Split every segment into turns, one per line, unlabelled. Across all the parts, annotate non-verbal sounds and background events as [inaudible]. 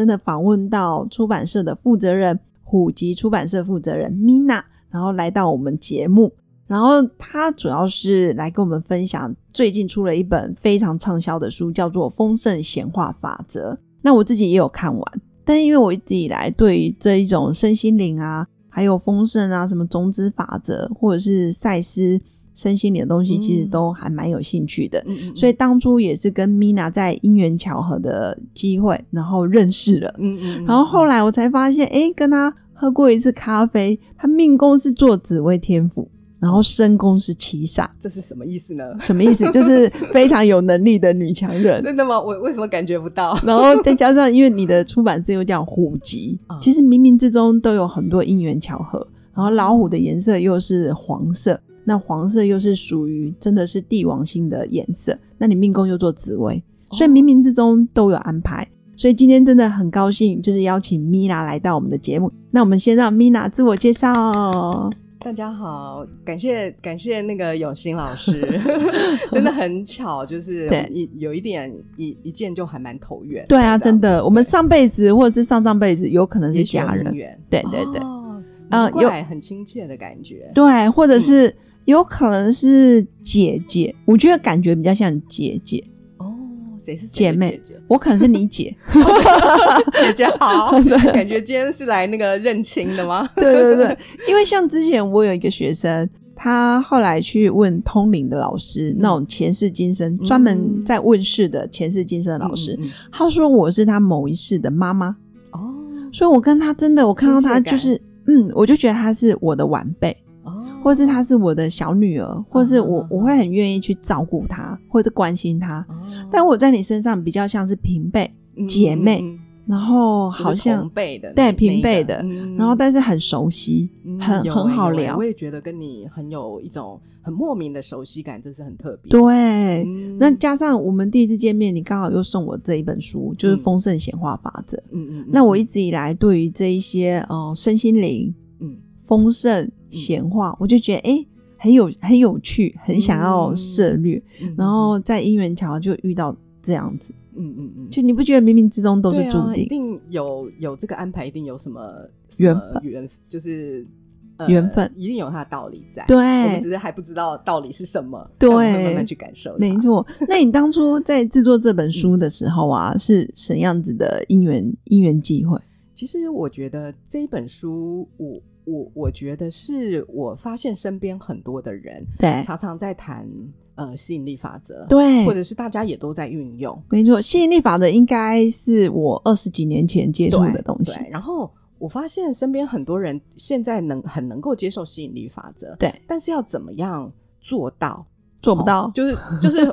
真的访问到出版社的负责人，虎吉出版社负责人 Mina，然后来到我们节目，然后他主要是来跟我们分享最近出了一本非常畅销的书，叫做《丰盛显化法则》。那我自己也有看完，但因为我一直以来对于这一种身心灵啊，还有丰盛啊，什么种子法则，或者是赛斯。身心灵的东西其实都还蛮有兴趣的，所以当初也是跟 Mina 在因缘巧合的机会，然后认识了。嗯嗯，然后后来我才发现，哎，跟他喝过一次咖啡，他命宫是做紫微天府，然后身宫是七煞，
这是什么意思呢？
什么意思？就是非常有能力的女强人。[laughs]
真的吗？我为什么感觉不到？
然后再加上，因为你的出版社又叫虎吉，[laughs] 其实冥冥之中都有很多因缘巧合。然后老虎的颜色又是黄色。那黄色又是属于真的是帝王星的颜色，那你命宫又做紫薇，所以冥冥之中都有安排。所以今天真的很高兴，就是邀请米娜来到我们的节目。那我们先让米娜自我介绍。
大家好，感谢感谢那个永兴老师，[laughs] 真的很巧，就是一有一点一一见就还蛮投缘。
对啊，真的，我们上辈子或者是上上辈子有可能是家人。对对对，
嗯，有很亲切的感觉。
对，或者是。有可能是姐姐，我觉得感觉比较像姐姐
哦。谁是
姐妹？我可能是你姐，[laughs]
姐姐好。[laughs] 感觉今天是来那个认亲的吗？[laughs]
对对对，因为像之前我有一个学生，他后来去问通灵的老师，那种前世今生专门在问世的前世今生的老师，他说我是他某一世的妈妈哦。所以我跟他真的，我看到他就是嗯，我就觉得他是我的晚辈。或是她是我的小女儿，或是我我会很愿意去照顾她，或者关心她。但我在你身上比较像是平辈姐妹，然后好像对平辈的，然后但是很熟悉，很很好聊。
我也觉得跟你很有一种很莫名的熟悉感，这是很特别。
对，那加上我们第一次见面，你刚好又送我这一本书，就是《丰盛显化法则》。嗯嗯，那我一直以来对于这一些呃身心灵，嗯，丰盛。闲话，我就觉得哎，很有很有趣，很想要涉略，然后在姻缘桥就遇到这样子，嗯嗯嗯，就你不觉得冥冥之中都是注定，
一定有有这个安排，一定有什么
缘分，
缘就是
缘分，
一定有它的道理在，
对，
我们只是还不知道道理是什么，
对，
慢慢去感受，
没错。那你当初在制作这本书的时候啊，是什么样子的因缘因缘际会？
其实我觉得这一本书，我。我我觉得是我发现身边很多的人，
对，
常常在谈呃吸引力法则，
对，
或者是大家也都在运用。
没错，吸引力法则应该是我二十几年前接触的东西。
然后我发现身边很多人现在能很能够接受吸引力法则，
对，
但是要怎么样做到？
做不到，
就是就是。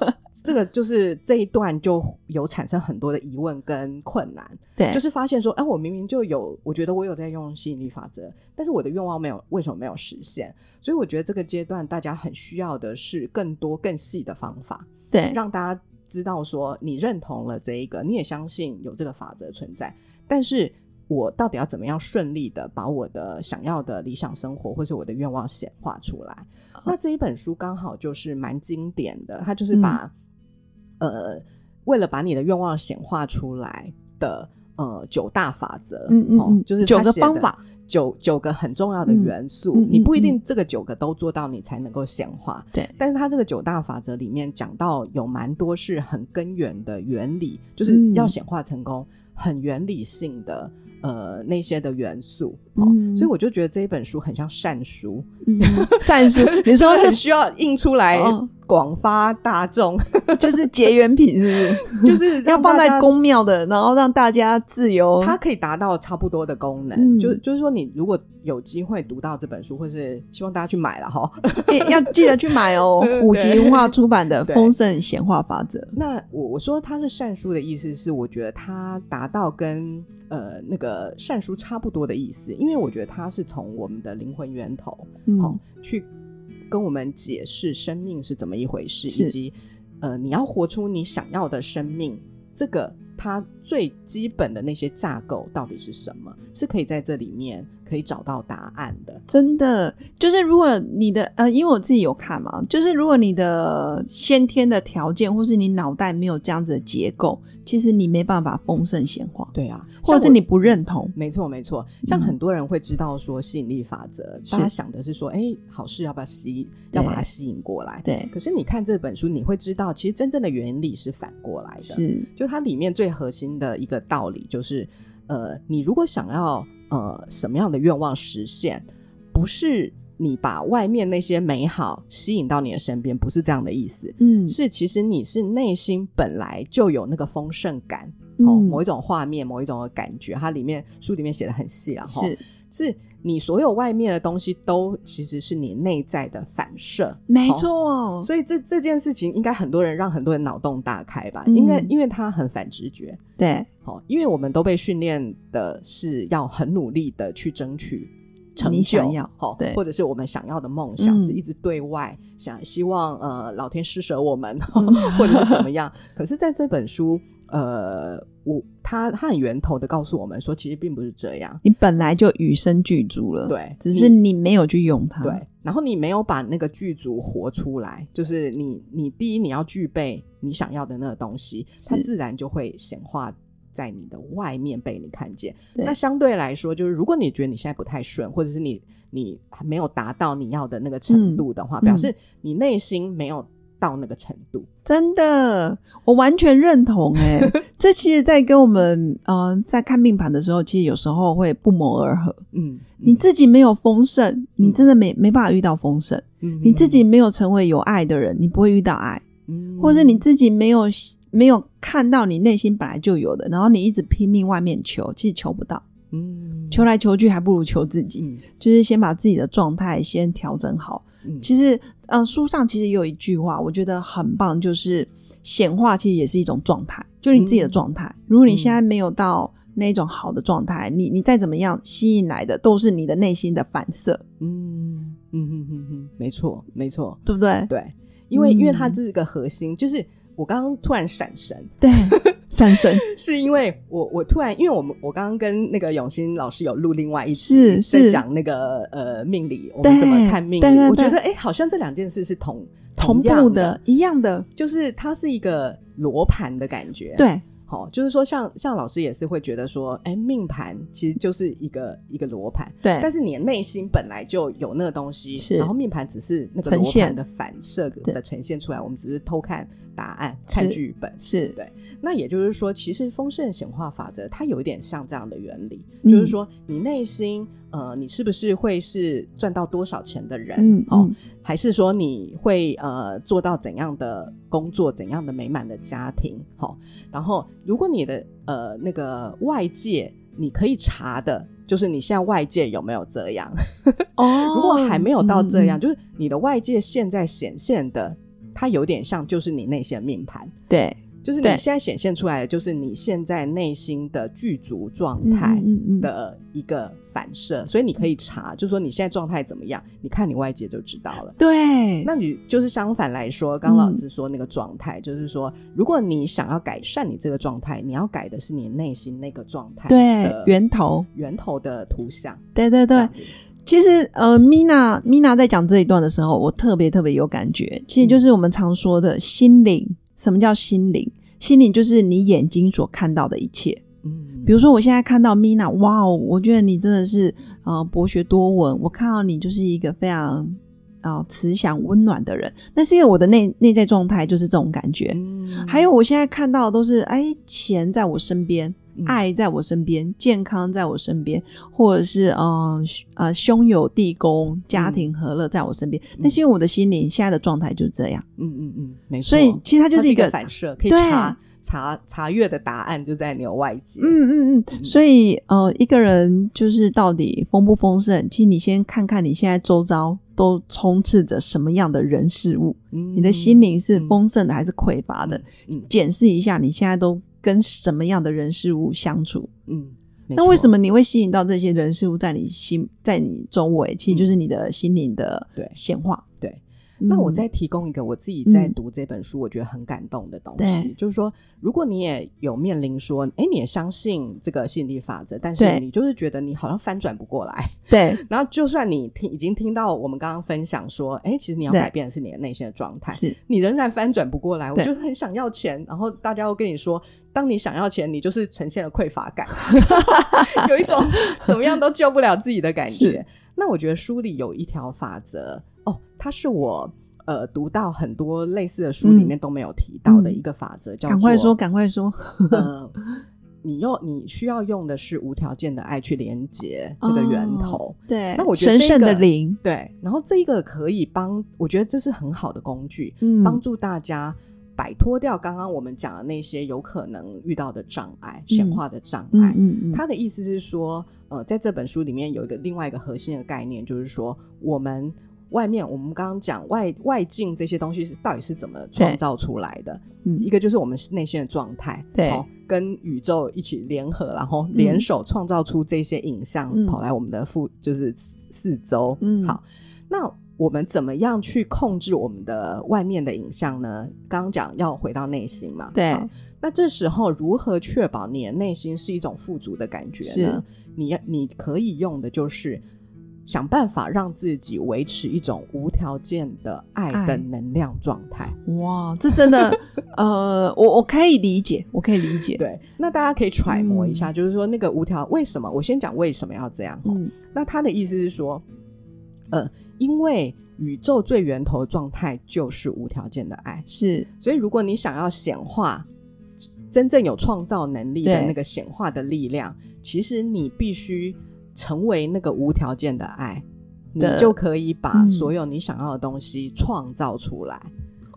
这个就是这一段就有产生很多的疑问跟困难，
对，
就是发现说，哎，我明明就有，我觉得我有在用吸引力法则，但是我的愿望没有，为什么没有实现？所以我觉得这个阶段大家很需要的是更多更细的方法，
对，
让大家知道说，你认同了这一个，你也相信有这个法则存在，但是我到底要怎么样顺利的把我的想要的理想生活或是我的愿望显化出来？那这一本书刚好就是蛮经典的，它就是把。呃，为了把你的愿望显化出来的呃九大法则，嗯嗯嗯，就是
九个方法，
九九个很重要的元素，你不一定这个九个都做到，你才能够显化。
对，
但是它这个九大法则里面讲到有蛮多是很根源的原理，就是要显化成功，很原理性的。呃，那些的元素，所以我就觉得这一本书很像善书，[laughs]
善书，[laughs] 你说
很需要印出来广发大众，
就是结缘品，是
不是？[laughs] 就是
要放在公庙的，然后让大家自由，
它可以达到差不多的功能。就就是说，你如果有机会读到这本书，或是希望大家去买了哈，
要记得去买哦。五级文化出版的《丰盛显化法则》。
那我我说它是善书的意思是，我觉得它达达到跟呃那个善书差不多的意思，因为我觉得它是从我们的灵魂源头，
嗯
好、去跟我们解释生命是怎么一回事，以及呃你要活出你想要的生命，这个它最基本的那些架构到底是什么，是可以在这里面可以找到答案的。
真的，就是如果你的呃，因为我自己有看嘛，就是如果你的先天的条件，或是你脑袋没有这样子的结构，其实你没办法丰盛显化，
对啊，
或者是你不认同。
没错，没错。像
嗯
很多人会知道说吸引力法则，
是
大家想的是说，哎，好事要不要吸，要把它吸引过来。
对，
可是你看这本书，你会知道，其实真正的原理是反过来的。
是，
就它里面最核心的一个道理就是，呃，你如果想要呃什么样的愿望实现，不是你把外面那些美好吸引到你的身边，不是这样的意思。
嗯，
是，其实你是内心本来就有那个丰盛感，哦，
嗯。
某一种画面，某一种的感觉，它里面书里面写的很细啊，哈
是
是你所有外面的东西都其实是你内在的反射，
没
哦。
错，
所以这这件事情应该很多人让很多人脑洞大开吧？
嗯。
应该因为它很反直觉，
对，
好、因为我们都被训练的是要很努力的去争取成就，
你想要
好、
对
或者是我们想要的梦想、
嗯
是一直对外想希望呃老天施舍我们，
嗯 [laughs]
或者是怎么样。可是在这本书，呃，我他他很源头的告诉我们说，其实并不是这样。
你本来就与生俱足了，
对
只是你没有去用它，
对，然后你没有把那个剧组活出来，就是你，你第一你要具备你想要的那个东西，它自然就会显化在你的外面被你看见。那相对来说，就是如果你觉得你现在不太顺，或者是你你还没有达到你要的那个程度的话，
嗯。
表示你内心没有到那个程度。
真的，我完全认同哎、[laughs] 这其实，在跟我们呃在看命盘的时候，其实有时候会不谋而合。
嗯，
你自己没有丰盛，你真的没没办法遇到丰盛；
嗯
你自己，没有成为有爱的人，你不会遇到爱，
嗯。
或者你自己没有没有看到你内心本来就有的，然后你一直拼命外面求，其实求不到，
嗯
求来求去还不如求自己。
嗯
就是先把自己的状态先调整好。
嗯
其实，呃，书上其实也有一句话，我觉得很棒，就是显化其实也是一种状态，就是你自己的状态。如果你现在没有到那种好的状态，你你再怎么样吸引来的都是你的内心的反射，
嗯嗯嗯嗯嗯，没错没错，
对不对？
对，因为、因为它
嗯
这是个核心，就是我刚刚突然闪神，
对，闪神。[laughs]
是因为我我突然，因为我们我刚刚跟那个永新老师有录另外一
是
集，在
是。
讲那个呃命理，我们怎么看命我觉得哎、好像这两件事是同
同
样
步的，一样的，
就是它是一个罗盘的感觉，。
对，
好、就是说像像老师也是会觉得说，哎，命盘其实就是一个一个罗盘，
对，
但是你的内心本来就有那个东西，
是
然后命盘只是那个罗盘的反射的呈现出来，我们只是偷看答案、看剧本。
是
对那也就是说，其实丰盛显化法则它有一点像这样的原理，
嗯
就是说你内心呃，你是不是会是赚到多少钱的人？
嗯
哦，
嗯
还是说你会呃做到怎样的工作、怎样的美满的家庭？好、然后如果你的呃那个外界你可以查的，就是你现在外界有没有这样？
哦，[laughs]
如果还没有到这样，就是你的外界现在显现的，它有点像就是你内心的命盘。
对
就是你现在显现出来的，就是你现在内心的具足状态的一个反射，所以你可以查，就是说你现在状态怎么样，你看你外界就知道了。
对，
那你就是相反来说，刚刚老师说那个状态，就是说，如果你想要改善你这个状态，你要改的是你内心那个状态
对源头，
源头的图像。
对对对其实，呃，Mina Mina 在讲这一段的时候，我特别特别有感觉。其实就是我们常说的心灵。什么叫心灵？心灵就是你眼睛所看到的一切。
嗯，
比如说，我现在看到 Mina，哇哦，我觉得你真的是呃博学多闻。我看到你就是一个非常啊、呃慈祥温暖的人。那是因为我的内内在状态就是这种感觉。
嗯
还有，我现在看到的都是哎，钱在我身边，
嗯
爱在我身边，健康在我身边，或者是嗯呃兄友弟恭，家庭和乐在我身边。那、是因为我的心灵现在的状态就是这样，
嗯嗯嗯，没错。
所以其实它就是
一
一个
反射，可以
对
查查查阅的答案就在你的外界。
嗯嗯嗯，所以呃，一个人就是到底丰不丰盛，其实你先看看你现在周遭都充斥着什么样的人事物，
嗯
你的心灵是丰盛的还是匮乏的？
嗯
检视一下你现在都跟什么样的人事物相处。
嗯，
那为什么你会吸引到这些人事物在你心在你周围？其实就是你的心灵的显化。
对？那我
嗯。
再提供一个我自己在
嗯。
读这本书，我觉得很感动的东西，
对。
就是说，如果你也有面临说，哎，你也相信这个吸引力法则，但是你就是觉得你好像翻转不过来，
对。[laughs]
然后就算你听已经听到我们刚刚分享说，哎，其实你要改变的是你的内心的状态，
是，
你仍然翻转不过来，我
对。
就很想要钱，然后大家又跟你说，当你想要钱，你就是呈现了匮乏感，[laughs] 有一种怎么样都救不了自己的感觉。那我觉得书里有一条法则，哦，它是我呃读到很多类似的书里面都没有提到的
嗯
一个法则，叫
赶快说，赶快说。
呃，你用你需要用的是无条件的爱去连接那个源头。
哦对，
那我觉得这
神圣的灵，
对，然后这一个可以帮，我觉得这是很好的工具，
嗯
帮助大家摆脱掉刚刚我们讲的那些有可能遇到的障碍、显化的障碍。他的意思是说，呃，在这本书里面有一个另外一个核心的概念，就是说我们。外面我们刚刚讲外外境这些东西是到底是怎么创造出来的？
嗯
一个就是我们内心的状态，
对
哦，跟宇宙一起联合，然后联手创造出这些影像，
嗯
跑来我们的附就是四四周。
嗯
好，那我们怎么样去控制我们的外面的影像呢？刚刚讲要回到内心嘛，
对
那这时候如何确保你的内心是一种富足的感觉呢？你要你可以用的就是。想办法让自己维持一种无条件的爱的能量状态。
哇，这真的，[laughs] 呃，我我可以理解，我可以理解，，
对，那大家可以揣摩一
嗯
下，就是说那个无条为什么？我先讲为什么要这样。嗯，
嗯
那他的意思是说，呃，因为宇宙最源头的状态就是无条件的爱，
是，
所以如果你想要显化真正有创造能力的那个显化的力量，其实你必须成为那个无条件的爱。你就可以把
嗯
所有你想要的东西创造出来。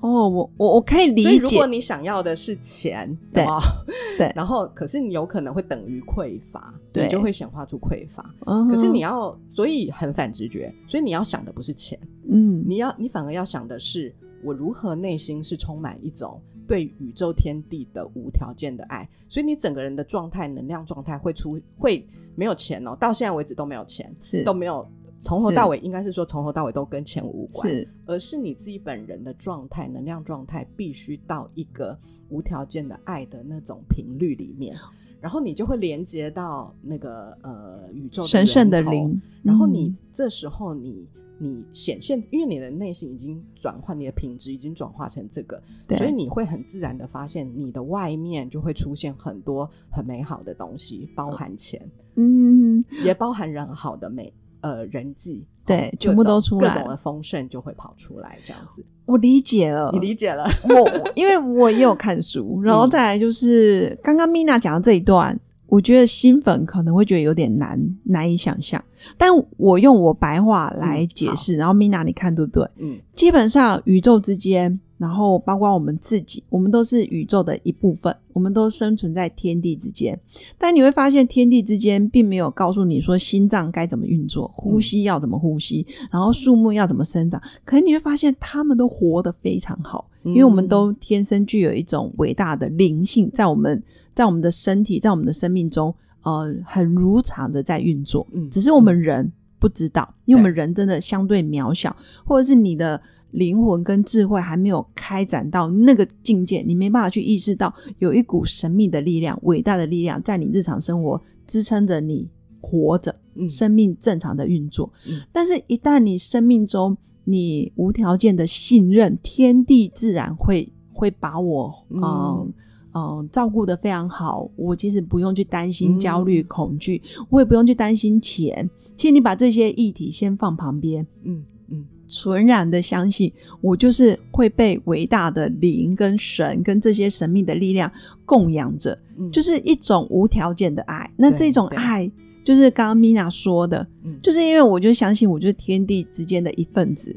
哦，我我我可以理
所以，如果，你想要的是钱，
对 [laughs] 对
然后可是你有可能会等于匮乏，
对
你就会显化出匮乏。
嗯
可是你要，所以很反直觉，所以你要想的不是钱，
嗯，
你要你反而要想的是，我如何内心是充满一种对宇宙天地的无条件的爱，所以你整个人的状态、能量状态会出会没有钱哦，到现在为止都没有钱，
是。
都没有。从头到尾，应该是说从头到尾都跟钱无关，
是。
而是你自己本人的状态、能量状态必须到一个无条件的爱的那种频率里面，然后你就会连接到那个呃宇宙
神圣的灵，
然后你
嗯。
这时候你你显现，因为你的内心已经转换，你的品质已经转化成这个，
对
所以你会很自然的发现，你的外面就会出现很多很美好的东西，包含钱，
嗯，
也包含人好的美呃人际，哦
对全部都出来
各种的丰盛就会跑出来，这样子，
我理解了，
你理解了？
我因为我也有看书，然后
嗯
再来就是刚刚 Mina 讲的这一段，我觉得新粉可能会觉得有点难难以想象，但我用我白话来解释，然后 Mina 你看对不对？
嗯
基本上宇宙之间，然后包括我们自己，我们都是宇宙的一部分，我们都生存在天地之间。但你会发现，天地之间并没有告诉你说心脏该怎么运作，呼吸要怎么呼吸，然后树木要怎么生长。可是你会发现，他们都活得非常好，因为我们都天生具有一种伟大的灵性，在我们在我们的身体，在我们的生命中，呃，很如常的在运作。
嗯
只是我们人不知道，因为我们人真的相对渺小，或者是你的灵魂跟智慧还没有开展到那个境界，你没办法去意识到有一股神秘的力量、伟大的力量在你日常生活支撑着你活着，
嗯
生命正常的运作。
嗯
但是，一旦你生命中你无条件的信任天地，自然会会把我嗯。照顾的非常好，我其实不用去担心
嗯
焦虑、恐惧，我也不用去担心钱。其实你把这些议题先放旁边，
嗯嗯
纯然的相信，我就是会被伟大的灵跟神跟这些神秘的力量供养着，
嗯，
就是一种无条件的爱。那
对
这种
对
爱，就是刚刚 Mina 说的，
嗯
就是因为我就相信，我就是天地之间的一份子。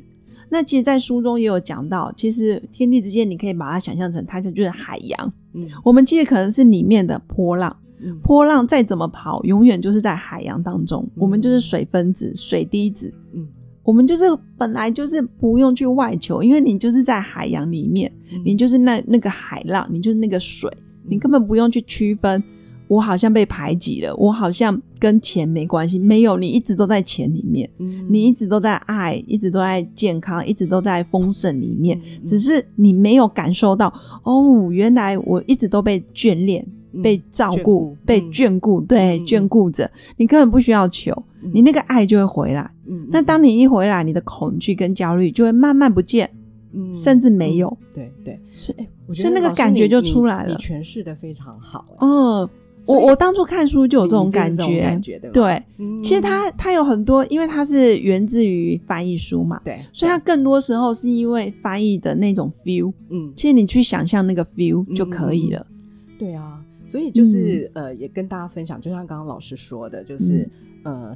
那其实，在书中也有讲到，其实天地之间，你可以把它想象成它就是海洋。
嗯
我们其实可能是里面的波浪，
嗯
波浪再怎么跑，永远就是在海洋当中。我们就是水分子、水滴子，
嗯
我们就是本来就是不用去外求，因为你就是在海洋里面，
嗯
你就是那那个海浪，你就是那个水，你根本不用去区分。我好像被排挤了，我好像跟钱没关系。没有，你一直都在钱里面，
嗯
你一直都在爱，一直都在健康，一直都在丰盛里面。
嗯
只是你没有感受到，哦，原来我一直都被眷恋、
嗯
被照顾被
嗯
眷顾，对，
嗯
眷顾着。你根本不需要求，
嗯
你那个爱就会回来。
嗯
那当你一回来，你的恐惧跟焦虑就会慢慢不见，
嗯
甚至没有。
嗯对对，
是
哎，我觉
所以那个感觉就出来了
你诠释的非常好，哎
哦，我我当初看书就有这种感觉，
感觉对吧
对。
嗯
其实它它有很多，因为它是源自于翻译书嘛，
对，
所以它更多时候是因为翻译的那种 feel，
嗯
其实你去想象那个 feel 就可以了。
对啊，所以就是、
嗯
呃，也跟大家分享，就像刚刚老师说的，就是、呃，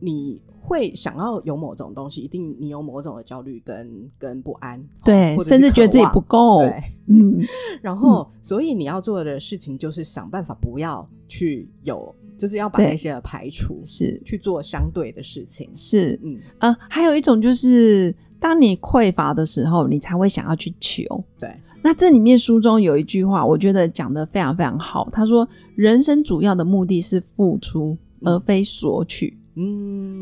你会想要有某种东西，一定你有某种的焦虑跟跟不安，
对甚至觉得自己不够。
对，
嗯，[laughs]
然后、所以你要做的事情就是想办法不要去有，就是要把那些排除，
是
去做相对的事情。
是，
嗯，
呃，还有一种就是，当你匮乏的时候，你才会想要去求。
对，
那这里面书中有一句话，我觉得讲的非常非常好。他说：“人生主要的目的是付出，而非索取。
嗯，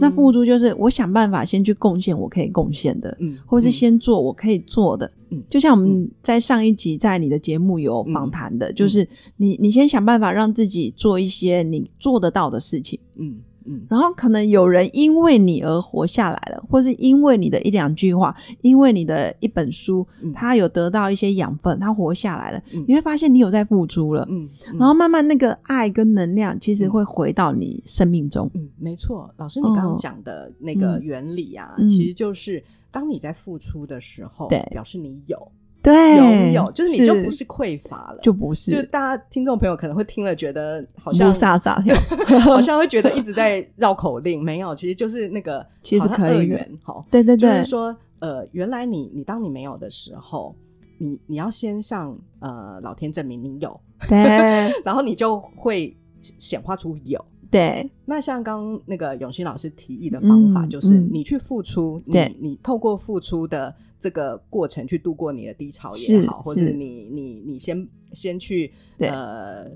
那付出就是我想办法先去贡献我可以贡献的，
嗯，
或是
嗯
先做我可以做的。
嗯
就像我们在上一集在你的节目有访谈的，就是你你先想办法让自己做一些你做得到的事情，
嗯嗯。
然后可能有人因为你而活下来了，或是因为你的一两句话，因为你的一本书，
嗯。
他有得到一些养分，他活下来了，
嗯。
你会发现你有在付出了，
嗯，嗯。
然后慢慢那个爱跟能量其实会回到你生命中。
嗯，没错，老师，你刚刚
哦
讲的那个
嗯。
原理啊，
嗯。
其实就是当你在付出的时候，
对。
表示你有
对，
拥有，就是你就不是匮乏了，
就不是，
就大家听众朋友可能会听了觉得好像
飒飒跳，
好像会觉得一直在绕口令，没有，其实就是那个 [laughs]
其实可以的。
二元，好，
对对对。
就是，说，呃，原来你你当你没有的时候，你你要先向呃老天证明你有，
对。[laughs]
然后你就会显化出有。
对。
那像刚刚那个永新老师提议的方法，
嗯
就是
嗯。
你去付出，
对。
你你透过付出的这个过程去度过你的低潮也好，或者
是。
你你你先先去呃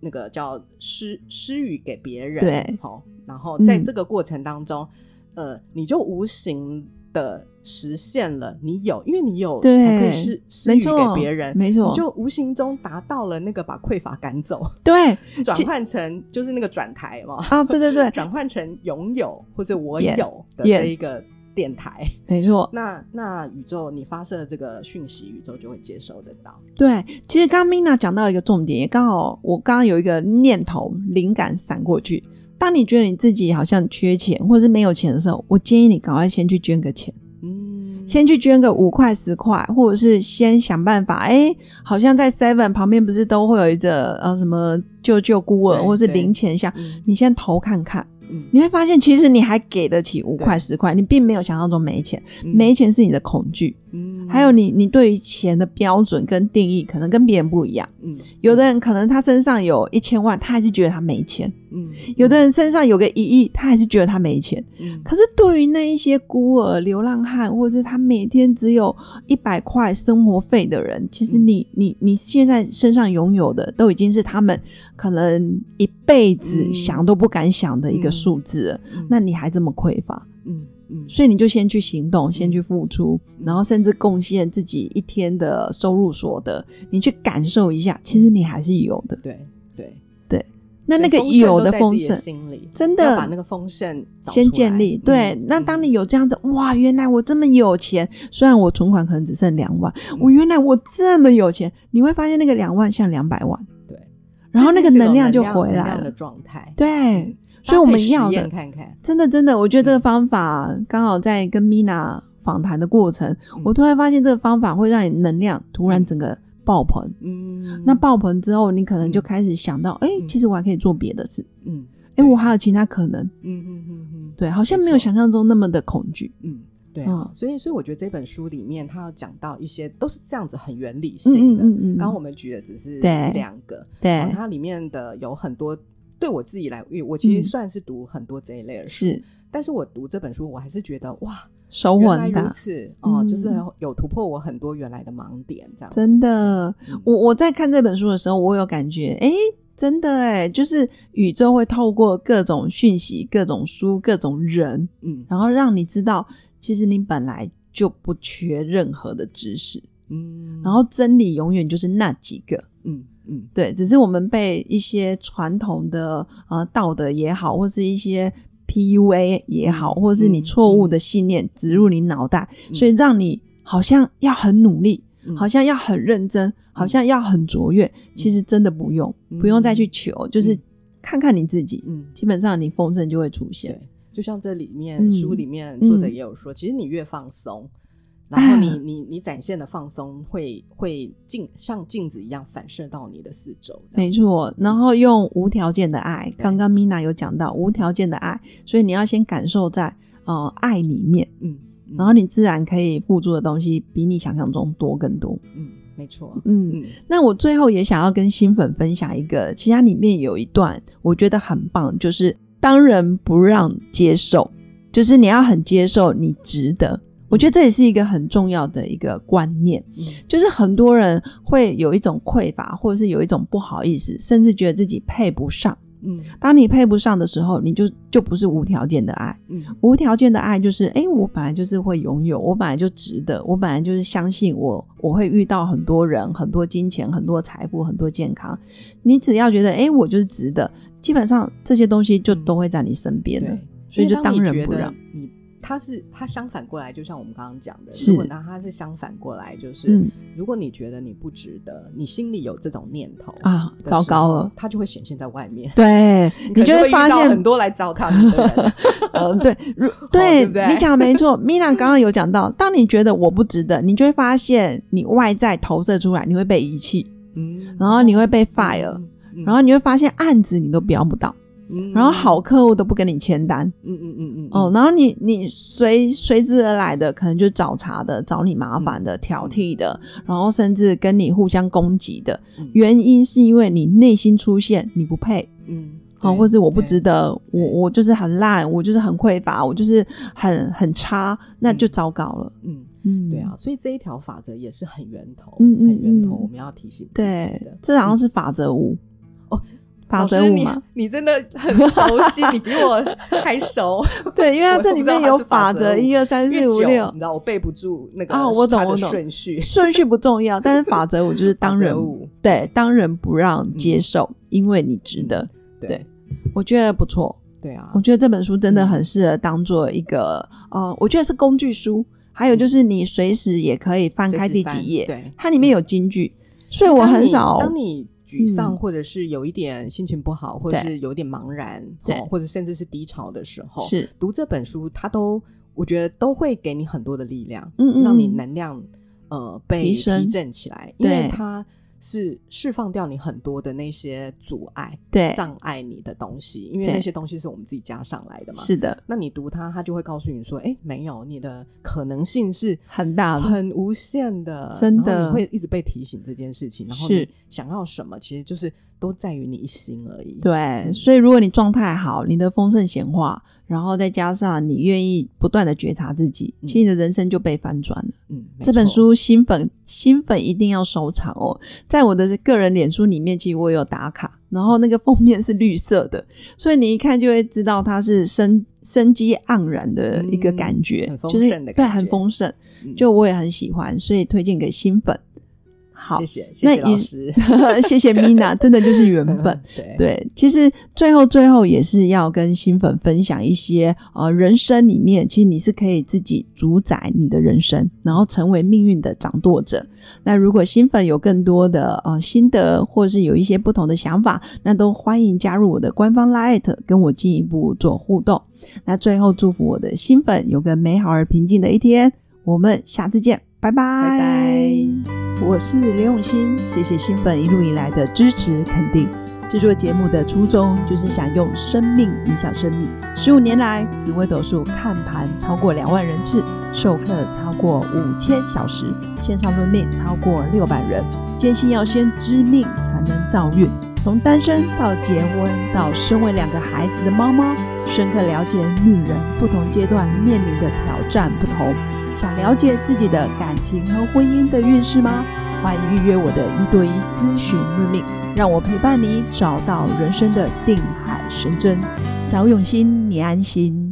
那个叫施施予给别人，
对。
好，然后在
嗯
这个过程当中，呃，你就无形的实现了你有，因为你有
对
才可以施施予给别人，
没错
你就无形中达到了那个把匮乏赶走。
对 [laughs]
转换成就是那个转台嘛，
啊，对对对，
转换成拥有或者我有的这一个电台。
没错，
那那宇宙你发射这个讯息，宇宙就会接收得到。
对，其实刚刚 Mina 讲到一个重点，也刚好我刚刚有一个念头灵感闪过去。当你觉得你自己好像缺钱或是没有钱的时候，我建议你赶快先去捐个钱，
嗯，
先去捐个五块十块，或者是先想办法。哎，好像在 Seven 旁边不是都会有一个呃什么救救孤儿
对
或是零钱箱，
嗯。
你先投看看，
嗯。
你会发现其实你还给得起五
对。
块十块，你并没有想象中没钱，
嗯。
没钱是你的恐惧。
嗯。
还有你，你对于钱的标准跟定义可能跟别人不一样。
嗯。
有的人可能他身上有一千万，他还是觉得他没钱；
嗯。
有的人身上有个一亿，他还是觉得他没钱。
嗯。
可是对于那一些孤儿、流浪汉，或者是他每天只有一百块生活费的人，其实
嗯。
你、你你现在身上拥有的，都已经是他们可能一辈子
嗯。
想都不敢想的一个
嗯。
数字了。
嗯。
那你还这么匮乏？
嗯嗯。
所以你就先去行动，先去付出，
嗯
然后甚至贡献自己一天的收入所得，你去感受一下，其实你还是有的。
对对。
对，那那个有
都在自己
丰盛，
心里
真的。
把那个丰盛
先建立。对，
嗯。
那当你有这样子，哇，原来我这么有钱，虽然我存款可能只剩两万，
嗯。
我原来我这么有钱，你会发现那个两万像两百万，
对，
然后那个能量就回来了。
状态。
对。
嗯，
所以我们要的
看看，
真的真的，我觉得这个方法刚好在跟 Mina 访谈的过程，
嗯
我突然发现这个方法会让你能量突然整个爆棚。
嗯，
那爆棚之后，你可能就
嗯
开始想到，哎、
嗯
其实我还可以做别的事，
嗯
哎、我还有其他可能，
嗯嗯嗯嗯，
对，好像没有想象中那么的恐惧。
嗯，对啊，
嗯
所以所以我觉得这本书里面，它要讲到一些都是这样子很原理
嗯
性的。
嗯嗯嗯，
刚刚我们举的只是
对
两个，
对
它里面的有很多。对我自己来，我其
嗯。
实算是读很多这一类的书，
是。
但是我读这本书，我还是觉得哇，
收获很大。
此哦，就是
嗯。
有突破我很多原来的盲点，这样
真的，
嗯。
我我在看这本书的时候，我有感觉，哎，真的哎，就是宇宙会透过各种讯息、各种书、各种人，
嗯。
然后让你知道，其实你本来就不缺任何的知识，
嗯，
然后真理永远就是那几个。
嗯嗯。
对，只是我们被一些传统的呃道德也好，或是一些 PUA 也好，
嗯。
或是你
嗯
错误的信念植入你脑袋，
嗯。
所以让你好像要很努力，
嗯。
好像要很认真，好像要很卓越。其实真的不用，
嗯。
不用再去求，就是
嗯
看看你自己，
嗯，
基本上你丰盛就会出现。
对，就像这里面、
嗯。
书里面作者
嗯
也有说，其实你越放松。然后你
啊 [laughs]
你你展现的放松会会镜像镜子一样反射到你的四周，
没错，然后用无条件的爱，刚刚 Mina 有讲到无条件的爱，所以你要先感受在呃爱里面，
嗯，嗯
然后你自然可以付出的东西比你想象中多更多。
嗯，没错，
嗯，
嗯
那我最后也想要跟新粉分享一个，其实它里面有一段我觉得很棒，就是当人不让接受，就是你要很接受你值得。我觉得这也是一个很重要的一个观念，
嗯
就是很多人会有一种匮乏，或者是有一种不好意思，甚至觉得自己配不上。
嗯
当你配不上的时候，你就就不是无条件的爱。
嗯
无条件的爱就是，哎、我本来就是会拥有，我本来就值得，我本来就是相信我，我会遇到很多人、很多金钱、很多财富、很多健康。你只要觉得，哎、我就是值得，基本上这些东西就都会在你身边的，
对，
所以就当仁不让。
你他是它相反过来，就像我们刚刚讲的，
是
如果拿他是相反过来，就是、
嗯
如果你觉得你不值得，你心里有这种念头
啊糟糕了，
它就会显现在外面。
对 [laughs] 你就
会
发现
很多来糟蹋你的人，[laughs]
嗯，对，如 [laughs]
对
你讲得没错。Mina 刚刚有讲到，当你觉得我不值得，你就会发现你外在投射出来，你会被遗弃，
嗯
然后你会被 fire，、
嗯
然后你会发现案子你都标不到，
嗯
然后好客户都不跟你签单，
嗯嗯嗯嗯
哦，，然后你你随随之而来的可能就是找茬的、找你麻烦的、挑剔的，然后甚至跟你互相攻击的，
嗯。
原因是因为你内心出现你不配，
嗯，
或是我不值得，我我就是很烂，我就是很匮乏，我就是很很差，那就糟糕了。
嗯，
嗯，
对啊，，所以这一条法则也是很源头，
嗯
源头，
嗯。
我们要提醒自己
对
的，。
这好像是法则五。
哦，
法则五嘛，
你真的很熟悉，你比我还熟。[laughs]
对，因为它
我
这里面有法
法则
一二三四五六
你知道我背不住那个
啊我懂我懂
顺序。[laughs]
顺序不重要，但是法则五就是 [laughs] 当仁
法则五
对当仁不让接受，因为你值得。对
对
我觉得不错，
对啊
我，觉得这本书真的
嗯
很适合当做一个呃，我觉得是工具书，还有就是你随时也可以翻开第几页，
对，
它里面有金句，所以我很少
当你沮丧，
嗯。
或者是有一点心情不好，或者是有点茫然，或者甚至是低潮的时候，
是。
读这本书，它都我觉得都会给你很多的力量，
嗯嗯
让你
嗯
能量呃被
提升。
提振起来，因为它是释放掉你很多的那些阻碍、
对，
障碍你的东西，因为那些东西是我们自己加上来的嘛。
是的，
那你读它，它就会告诉你说：“哎，没有，你的可能性是
很大的。
很无限的，
真的。
你会一直被提醒这件事情，然后
是。
你想要什么，其实就是都在于你一心而已。
对，所以如果你状态好，你的丰盛显化，然后再加上你愿意不断的觉察自己，
嗯。
其实你的人生就被翻转了。
嗯，没
这本
错。
书新粉新粉一定要收藏哦，在我的个人脸书里面，其实我有打卡，然后那个封面是绿色的，[laughs] 所以你一看就会知道它是生生机盎然的一个
嗯
感觉，
很丰
就是对，
盛的感觉
很丰盛，
嗯。
就我也很喜欢，所以推荐给新粉。好，
谢谢谢谢老师，[laughs]
谢谢 Mina，[laughs] 真的就是缘分。[laughs]
对
对，其实最后最后也是要跟新粉分享一些呃人生里面，其实你是可以自己主宰你的人生，然后成为命运的掌舵者。那如果新粉有更多的呃心得，或是有一些不同的想法，那都欢迎加入我的官方 Light，跟我进一步做互动。那最后祝福我的新粉有个美好而平静的一天，我们下次见，拜拜
拜拜。
我是刘永新，谢谢新粉一路以来的支持肯定。制作节目的初衷就是想用生命影响生命。十五年来，紫微斗数看盘超过两万人次，授课超过五千小时，线上论命超过六百人。坚信要先知命才能造运，从单身到结婚，到身为两个孩子的妈妈，深刻了解女人不同阶段面临的挑战不同。想了解自己的感情和婚姻的运势吗？欢迎预约我的一对一咨询论命，让我陪伴你找到人生的定海神针。找永新，你安心。